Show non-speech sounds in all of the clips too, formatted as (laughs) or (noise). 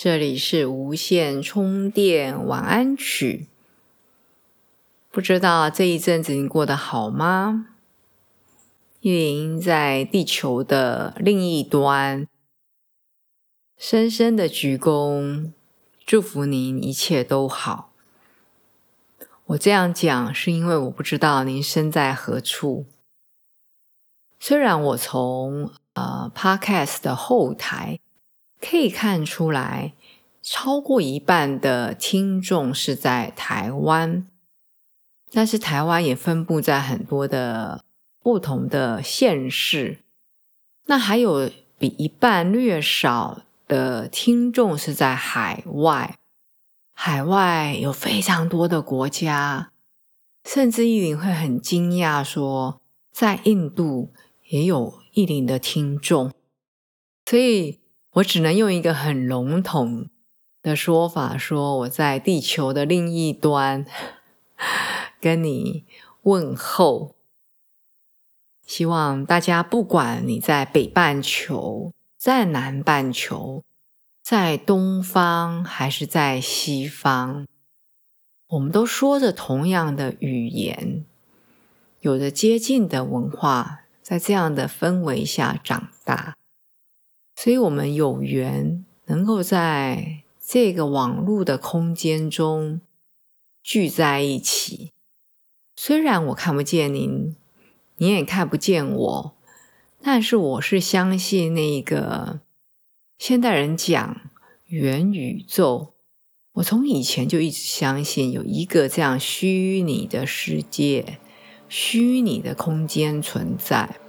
这里是无线充电晚安曲。不知道这一阵子你过得好吗？依林在地球的另一端，深深的鞠躬，祝福您一切都好。我这样讲是因为我不知道您身在何处。虽然我从呃 Podcast 的后台。可以看出来，超过一半的听众是在台湾，但是台湾也分布在很多的不同的县市。那还有比一半略少的听众是在海外，海外有非常多的国家，甚至一林会很惊讶说，在印度也有一林的听众，所以。我只能用一个很笼统的说法说，我在地球的另一端跟你问候。希望大家不管你在北半球、在南半球、在东方还是在西方，我们都说着同样的语言，有着接近的文化，在这样的氛围下长大。所以，我们有缘能够在这个网络的空间中聚在一起。虽然我看不见您，你也看不见我，但是我是相信那个现代人讲元宇宙。我从以前就一直相信有一个这样虚拟的世界、虚拟的空间存在。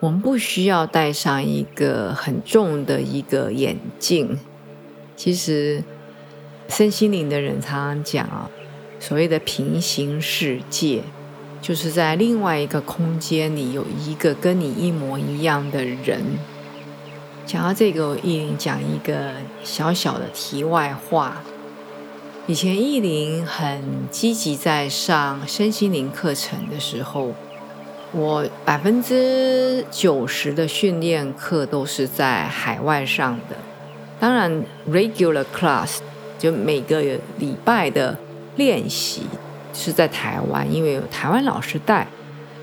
我们不需要戴上一个很重的一个眼镜。其实，身心灵的人常常讲啊，所谓的平行世界，就是在另外一个空间里有一个跟你一模一样的人。讲到这个，我意林讲一个小小的题外话。以前意林很积极在上身心灵课程的时候。我百分之九十的训练课都是在海外上的，当然 regular class 就每个礼拜的练习是在台湾，因为有台湾老师带，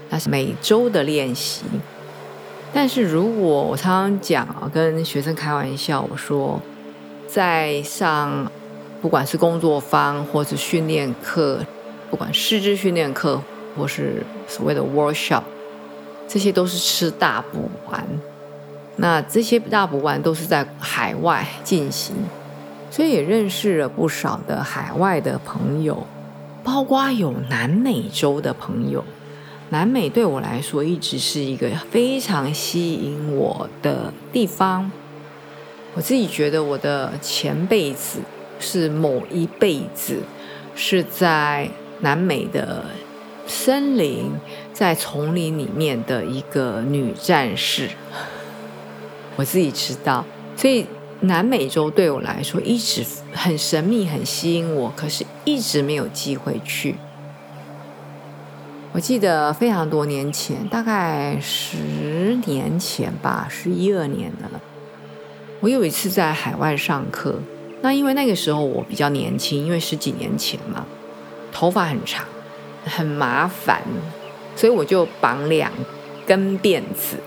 那是每周的练习。但是如果我常常讲啊，跟学生开玩笑，我说在上不管是工作坊或者训练课，不管师资训练课。或是所谓的 workshop，这些都是吃大补丸。那这些大补丸都是在海外进行，所以也认识了不少的海外的朋友，包括有南美洲的朋友。南美对我来说一直是一个非常吸引我的地方。我自己觉得我的前辈子是某一辈子是在南美的。森林在丛林里面的一个女战士，我自己知道，所以南美洲对我来说一直很神秘、很吸引我，可是一直没有机会去。我记得非常多年前，大概十年前吧，十一二年的了。我有一次在海外上课，那因为那个时候我比较年轻，因为十几年前嘛，头发很长。很麻烦，所以我就绑两根辫子。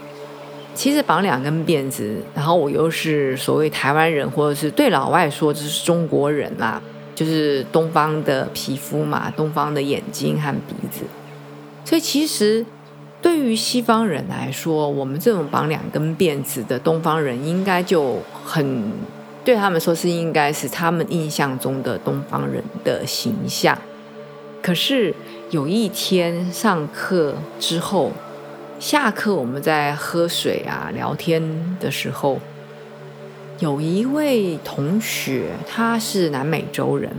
其实绑两根辫子，然后我又是所谓台湾人，或者是对老外说这是中国人啦，就是东方的皮肤嘛，东方的眼睛和鼻子。所以其实对于西方人来说，我们这种绑两根辫子的东方人，应该就很对他们说是应该是他们印象中的东方人的形象。可是有一天上课之后，下课我们在喝水啊聊天的时候，有一位同学，他是南美洲人，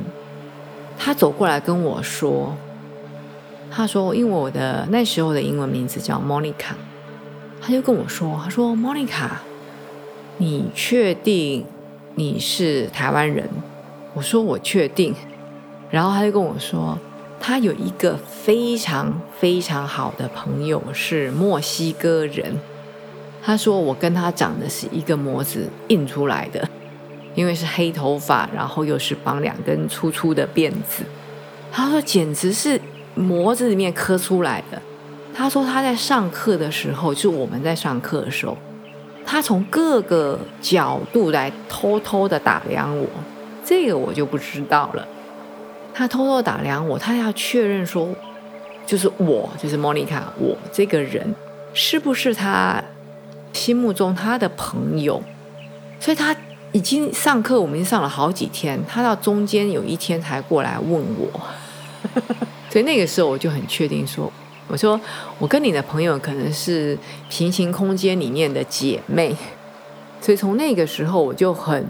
他走过来跟我说：“他说，因为我的那时候的英文名字叫 Monica，他就跟我说，他说 Monica，你确定你是台湾人？我说我确定。然后他就跟我说，他有一个非常非常好的朋友是墨西哥人。”他说：“我跟他长得是一个模子印出来的，因为是黑头发，然后又是绑两根粗粗的辫子。他说简直是模子里面刻出来的。他说他在上课的时候，就我们在上课的时候，他从各个角度来偷偷的打量我，这个我就不知道了。他偷偷打量我，他要确认说，就是我，就是莫妮卡，我这个人是不是他。”心目中他的朋友，所以他已经上课，我们已经上了好几天。他到中间有一天才过来问我，所以那个时候我就很确定说：“我说我跟你的朋友可能是平行空间里面的姐妹。”所以从那个时候我就很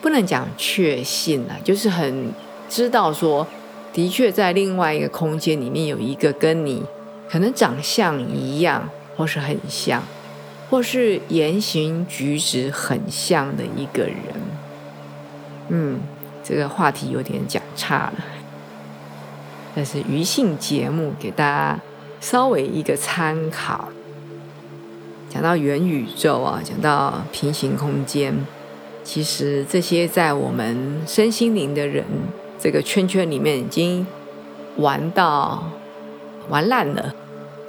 不能讲确信了，就是很知道说，的确在另外一个空间里面有一个跟你可能长相一样，或是很像。或是言行举止很像的一个人，嗯，这个话题有点讲差了，但是余性节目给大家稍微一个参考。讲到元宇宙啊，讲到平行空间，其实这些在我们身心灵的人这个圈圈里面已经玩到玩烂了。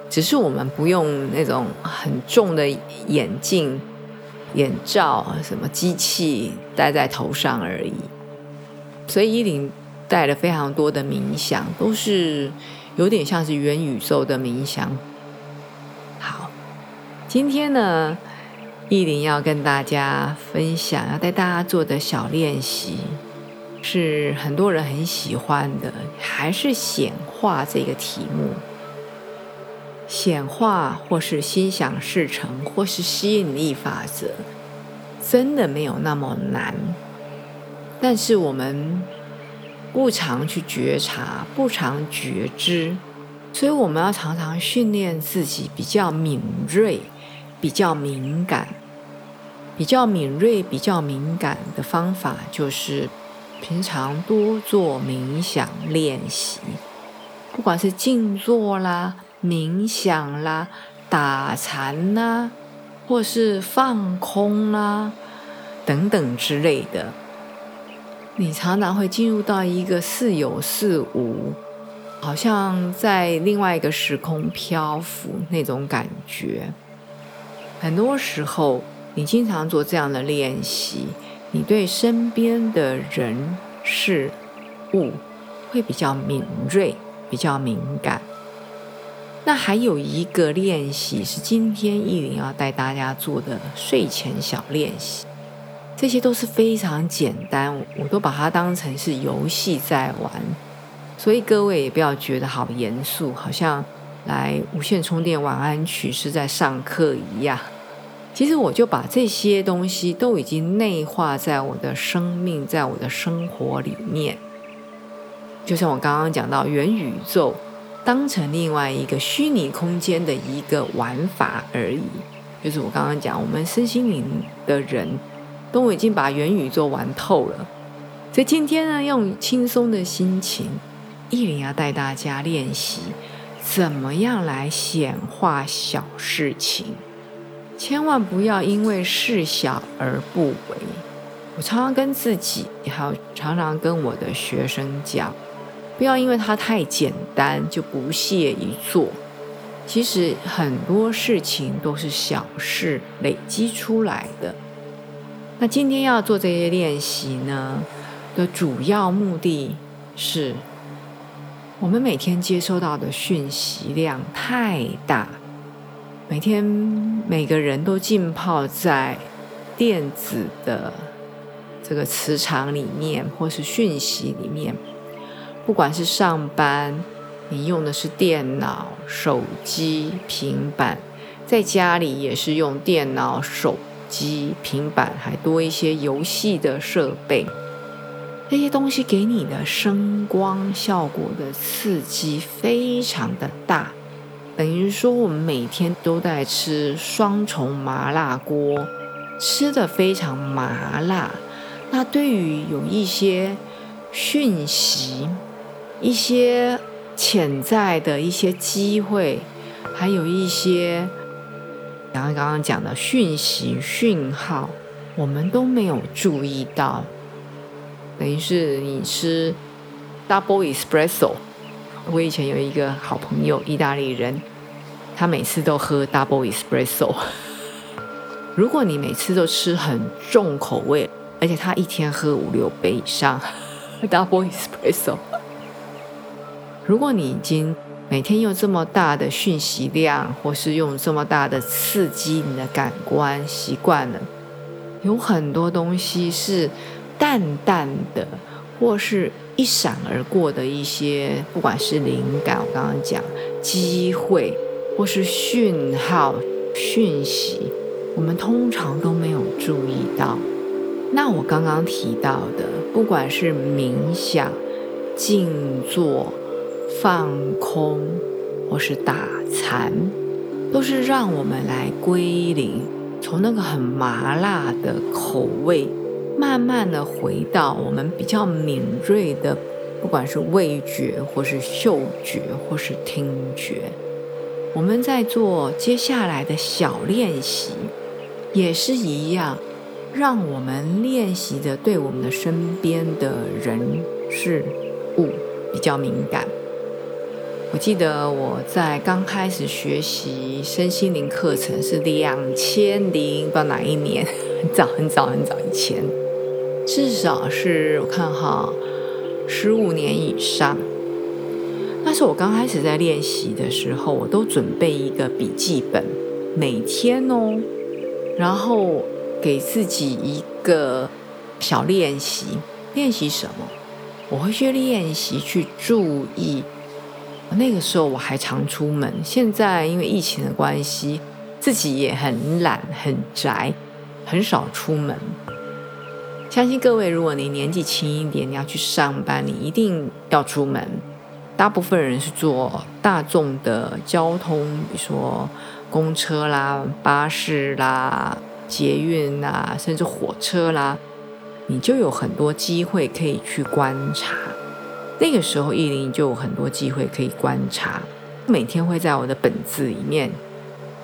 只是我们不用那种很重的眼镜、眼罩、什么机器戴在头上而已。所以依林带了非常多的冥想，都是有点像是元宇宙的冥想。好，今天呢，依林要跟大家分享，要带大家做的小练习，是很多人很喜欢的，还是显化这个题目。显化，或是心想事成，或是吸引力法则，真的没有那么难。但是我们不常去觉察，不常觉知，所以我们要常常训练自己比较敏锐、比较敏感。比较敏锐、比较敏感的方法，就是平常多做冥想练习，不管是静坐啦。冥想啦，打禅啦，或是放空啦，等等之类的，你常常会进入到一个似有似无，好像在另外一个时空漂浮那种感觉。很多时候，你经常做这样的练习，你对身边的人事物会比较敏锐，比较敏感。那还有一个练习是今天意林要带大家做的睡前小练习，这些都是非常简单，我都把它当成是游戏在玩，所以各位也不要觉得好严肃，好像来无线充电晚安曲是在上课一样。其实我就把这些东西都已经内化在我的生命，在我的生活里面，就像我刚刚讲到元宇宙。当成另外一个虚拟空间的一个玩法而已，就是我刚刚讲，我们身心灵的人都已经把元宇宙玩透了。所以今天呢，用轻松的心情，依林要带大家练习怎么样来显化小事情，千万不要因为事小而不为。我常常跟自己，还有常常跟我的学生讲。不要因为它太简单就不屑一做。其实很多事情都是小事累积出来的。那今天要做这些练习呢的主要目的是，我们每天接收到的讯息量太大，每天每个人都浸泡在电子的这个磁场里面，或是讯息里面。不管是上班，你用的是电脑、手机、平板，在家里也是用电脑、手机、平板，还多一些游戏的设备。这些东西给你的声光效果的刺激非常的大，等于说我们每天都在吃双重麻辣锅，吃的非常麻辣。那对于有一些讯息、一些潜在的一些机会，还有一些刚刚刚刚讲的讯息讯号，我们都没有注意到。等于是你吃 double espresso。我以前有一个好朋友，意大利人，他每次都喝 double espresso。(laughs) 如果你每次都吃很重口味，而且他一天喝五六杯以上 double espresso，(laughs) 如果你已经每天用这么大的讯息量，或是用这么大的刺激你的感官习惯了，有很多东西是。淡淡的，或是一闪而过的一些，不管是灵感，我刚刚讲机会，或是讯号、讯息，我们通常都没有注意到。那我刚刚提到的，不管是冥想、静坐、放空，或是打禅，都是让我们来归零，从那个很麻辣的口味。慢慢的回到我们比较敏锐的，不管是味觉，或是嗅觉，或是听觉。我们在做接下来的小练习，也是一样，让我们练习的对我们的身边的人事物比较敏感。我记得我在刚开始学习身心灵课程是两千零不知道哪一年，很 (laughs) 早很早很早以前。至少是我看哈，十五年以上。那是我刚开始在练习的时候，我都准备一个笔记本，每天哦，然后给自己一个小练习。练习什么？我会去练习去注意。那个时候我还常出门，现在因为疫情的关系，自己也很懒、很宅，很少出门。相信各位，如果你年纪轻一点，你要去上班，你一定要出门。大部分人是坐大众的交通，比如说公车啦、巴士啦、捷运啦，甚至火车啦，你就有很多机会可以去观察。那个时候，意林就有很多机会可以观察。每天会在我的本子里面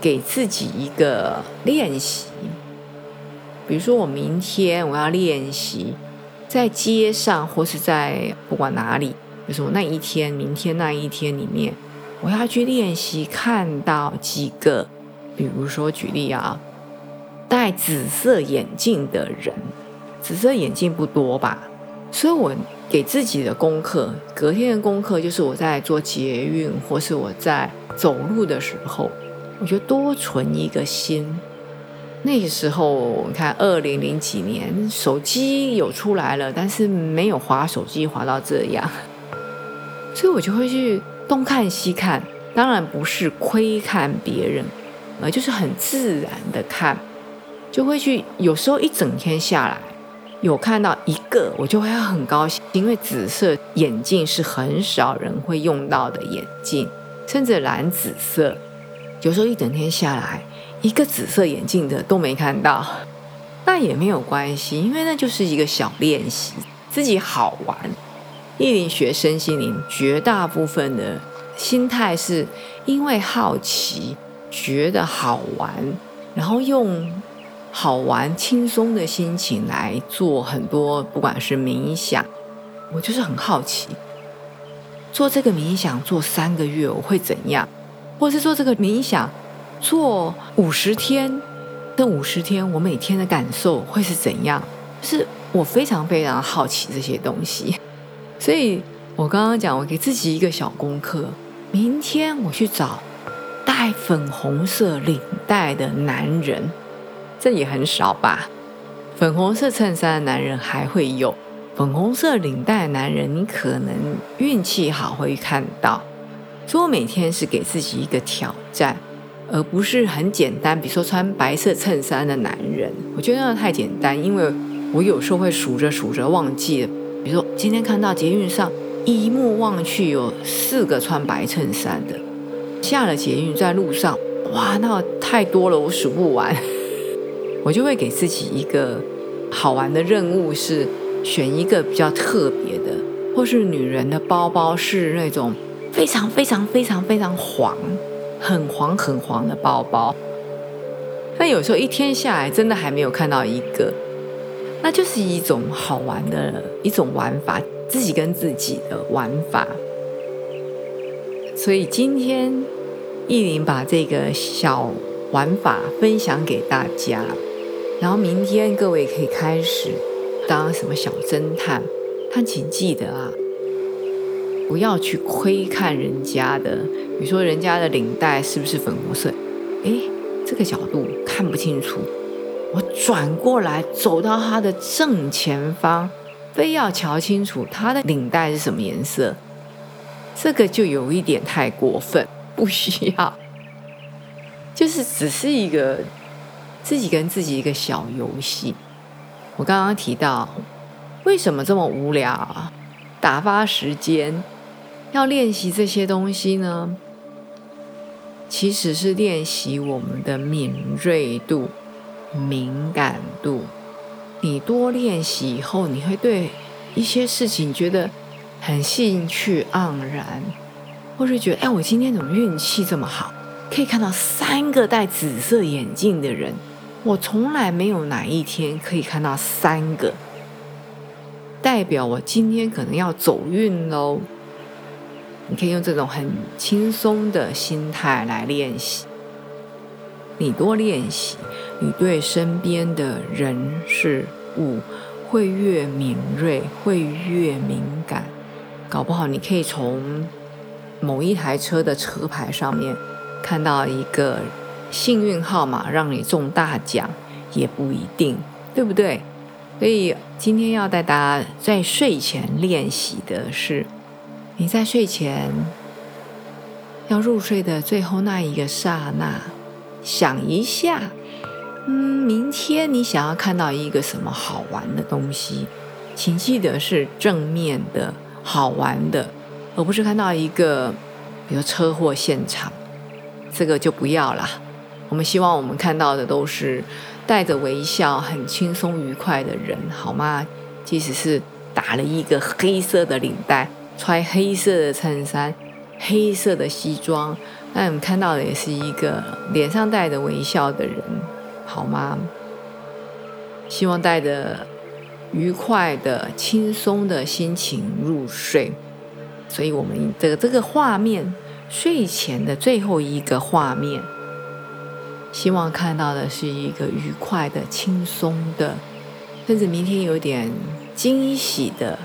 给自己一个练习。比如说，我明天我要练习在街上，或是在不管哪里，就是我那一天、明天那一天里面，我要去练习看到几个，比如说举例啊，戴紫色眼镜的人，紫色眼镜不多吧？所以我给自己的功课，隔天的功课就是我在做捷运或是我在走路的时候，我就多存一个心。那个时候，你看，二零零几年，手机有出来了，但是没有滑手机滑到这样，所以我就会去东看西看，当然不是窥看别人，而就是很自然的看，就会去，有时候一整天下来，有看到一个，我就会很高兴，因为紫色眼镜是很少人会用到的眼镜，甚至蓝紫色，有时候一整天下来。一个紫色眼镜的都没看到，那也没有关系，因为那就是一个小练习，自己好玩。意林学身心灵，绝大部分的心态是因为好奇，觉得好玩，然后用好玩、轻松的心情来做很多，不管是冥想，我就是很好奇，做这个冥想做三个月我会怎样，或是做这个冥想。做五十天，这五十天我每天的感受会是怎样？是我非常非常好奇这些东西，所以我刚刚讲，我给自己一个小功课，明天我去找戴粉红色领带的男人，这也很少吧？粉红色衬衫的男人还会有，粉红色领带的男人，你可能运气好会看到。所以我每天是给自己一个挑战。而不是很简单。比如说穿白色衬衫的男人，我觉得那太简单，因为我有时候会数着数着忘记了。比如说今天看到捷运上一目望去有四个穿白衬衫的，下了捷运在路上，哇，那太多了，我数不完。(laughs) 我就会给自己一个好玩的任务，是选一个比较特别的，或是女人的包包是那种非常非常非常非常黄、很黄很黄的包包。但有时候一天下来，真的还没有看到一个，那就是一种好玩的一种玩法，自己跟自己的玩法。所以今天意林把这个小玩法分享给大家。然后明天各位可以开始当什么小侦探，但请记得啊，不要去窥看人家的，比如说人家的领带是不是粉红色？哎，这个角度看不清楚，我转过来走到他的正前方，非要瞧清楚他的领带是什么颜色，这个就有一点太过分，不需要，(laughs) 就是只是一个。自己跟自己一个小游戏。我刚刚提到，为什么这么无聊啊？打发时间要练习这些东西呢？其实是练习我们的敏锐度、敏感度。你多练习以后，你会对一些事情觉得很兴趣盎然，或是觉得，哎，我今天怎么运气这么好，可以看到三个戴紫色眼镜的人。我从来没有哪一天可以看到三个，代表我今天可能要走运喽。你可以用这种很轻松的心态来练习。你多练习，你对身边的人事物会越敏锐，会越敏感。搞不好你可以从某一台车的车牌上面看到一个。幸运号码让你中大奖也不一定，对不对？所以今天要带大家在睡前练习的是，你在睡前要入睡的最后那一个刹那，想一下，嗯，明天你想要看到一个什么好玩的东西，请记得是正面的好玩的，而不是看到一个比如车祸现场，这个就不要了。我们希望我们看到的都是带着微笑、很轻松愉快的人，好吗？即使是打了一个黑色的领带、穿黑色的衬衫、黑色的西装，那我们看到的也是一个脸上带着微笑的人，好吗？希望带着愉快的、轻松的心情入睡。所以，我们的这个画面，睡前的最后一个画面。希望看到的是一个愉快的、轻松的，甚至明天有点惊喜的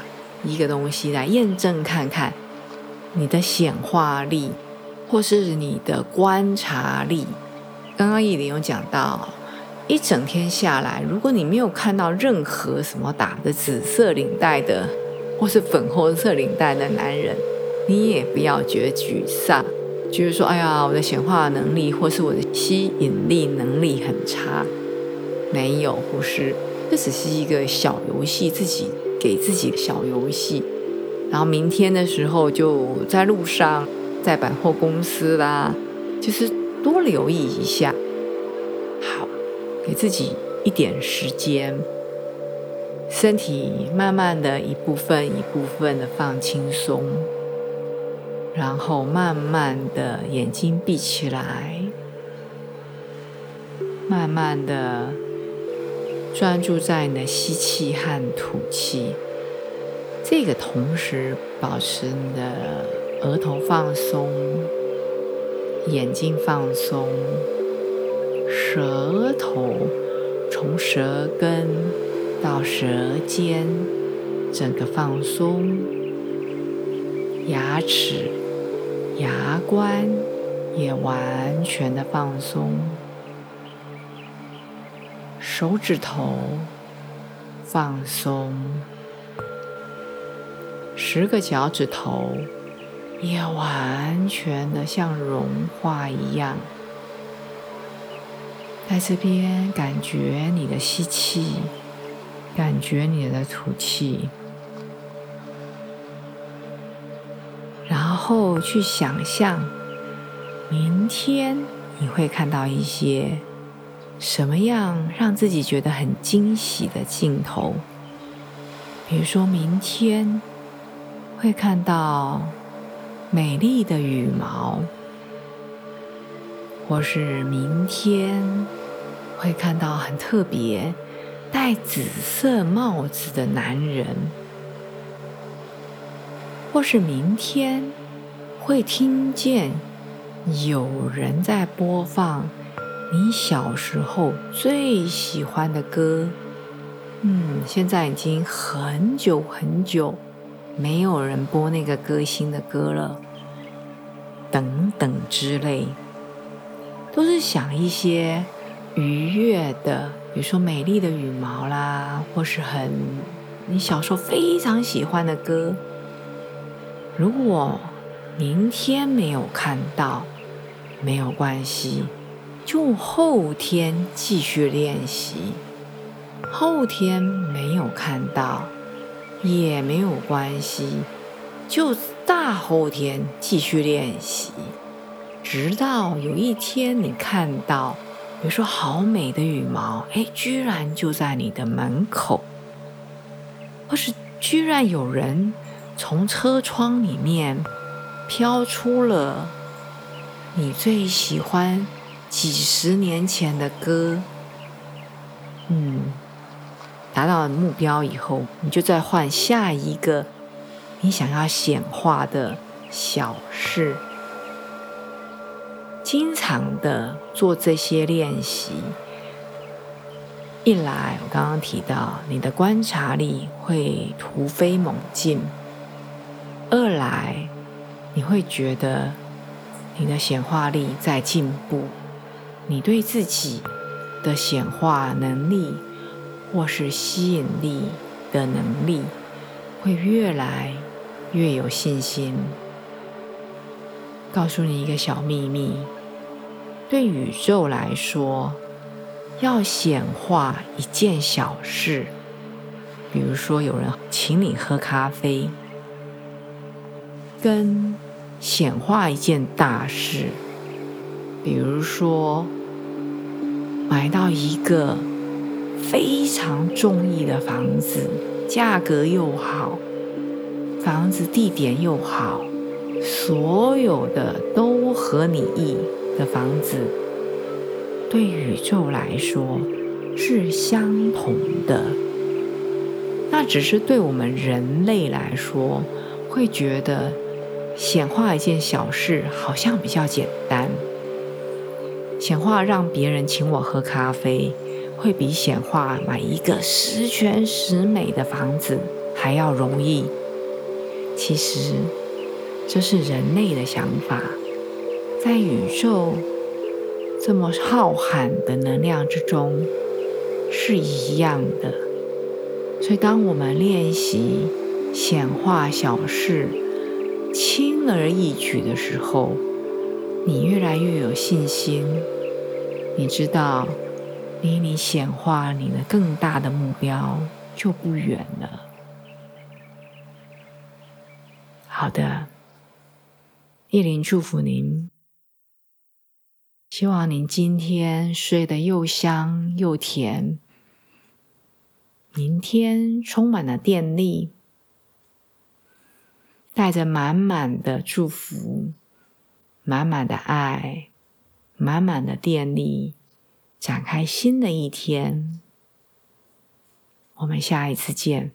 一个东西来验证看看你的显化力，或是你的观察力。刚刚一林有讲到，一整天下来，如果你没有看到任何什么打的紫色领带的，或是粉红色领带的男人，你也不要觉得沮丧。就是说，哎呀，我的显化能力或是我的吸引力能力很差，没有，不是，这只是一个小游戏，自己给自己的小游戏。然后明天的时候就在路上，在百货公司啦，就是多留意一下。好，给自己一点时间，身体慢慢的一部分一部分的放轻松。然后慢慢的眼睛闭起来，慢慢的专注在你的吸气和吐气。这个同时保持你的额头放松，眼睛放松，舌头从舌根到舌尖整个放松，牙齿。牙关也完全的放松，手指头放松，十个脚趾头也完全的像融化一样。在这边感觉你的吸气，感觉你的吐气，然后去想象明天你会看到一些什么样让自己觉得很惊喜的镜头。比如说明天会看到美丽的羽毛，或是明天。会看到很特别戴紫色帽子的男人，或是明天会听见有人在播放你小时候最喜欢的歌。嗯，现在已经很久很久没有人播那个歌星的歌了，等等之类，都是想一些。愉悦的，比如说美丽的羽毛啦，或是很你小时候非常喜欢的歌。如果明天没有看到，没有关系，就后天继续练习。后天没有看到也没有关系，就大后天继续练习，直到有一天你看到。比如说，好美的羽毛，哎，居然就在你的门口，或是居然有人从车窗里面飘出了你最喜欢几十年前的歌，嗯，达到目标以后，你就再换下一个你想要显化的小事。经常的做这些练习，一来我刚刚提到你的观察力会突飞猛进；二来你会觉得你的显化力在进步，你对自己的显化能力或是吸引力的能力会越来越有信心。告诉你一个小秘密。对宇宙来说，要显化一件小事，比如说有人请你喝咖啡，跟显化一件大事，比如说买到一个非常中意的房子，价格又好，房子地点又好，所有的都合你意。的房子对宇宙来说是相同的，那只是对我们人类来说，会觉得显化一件小事好像比较简单。显化让别人请我喝咖啡，会比显化买一个十全十美的房子还要容易。其实这是人类的想法。在宇宙这么浩瀚的能量之中是一样的，所以当我们练习显化小事轻而易举的时候，你越来越有信心。你知道，离你显化你的更大的目标就不远了。好的，叶林祝福您。希望您今天睡得又香又甜，明天充满了电力，带着满满的祝福、满满的爱、满满的电力，展开新的一天。我们下一次见。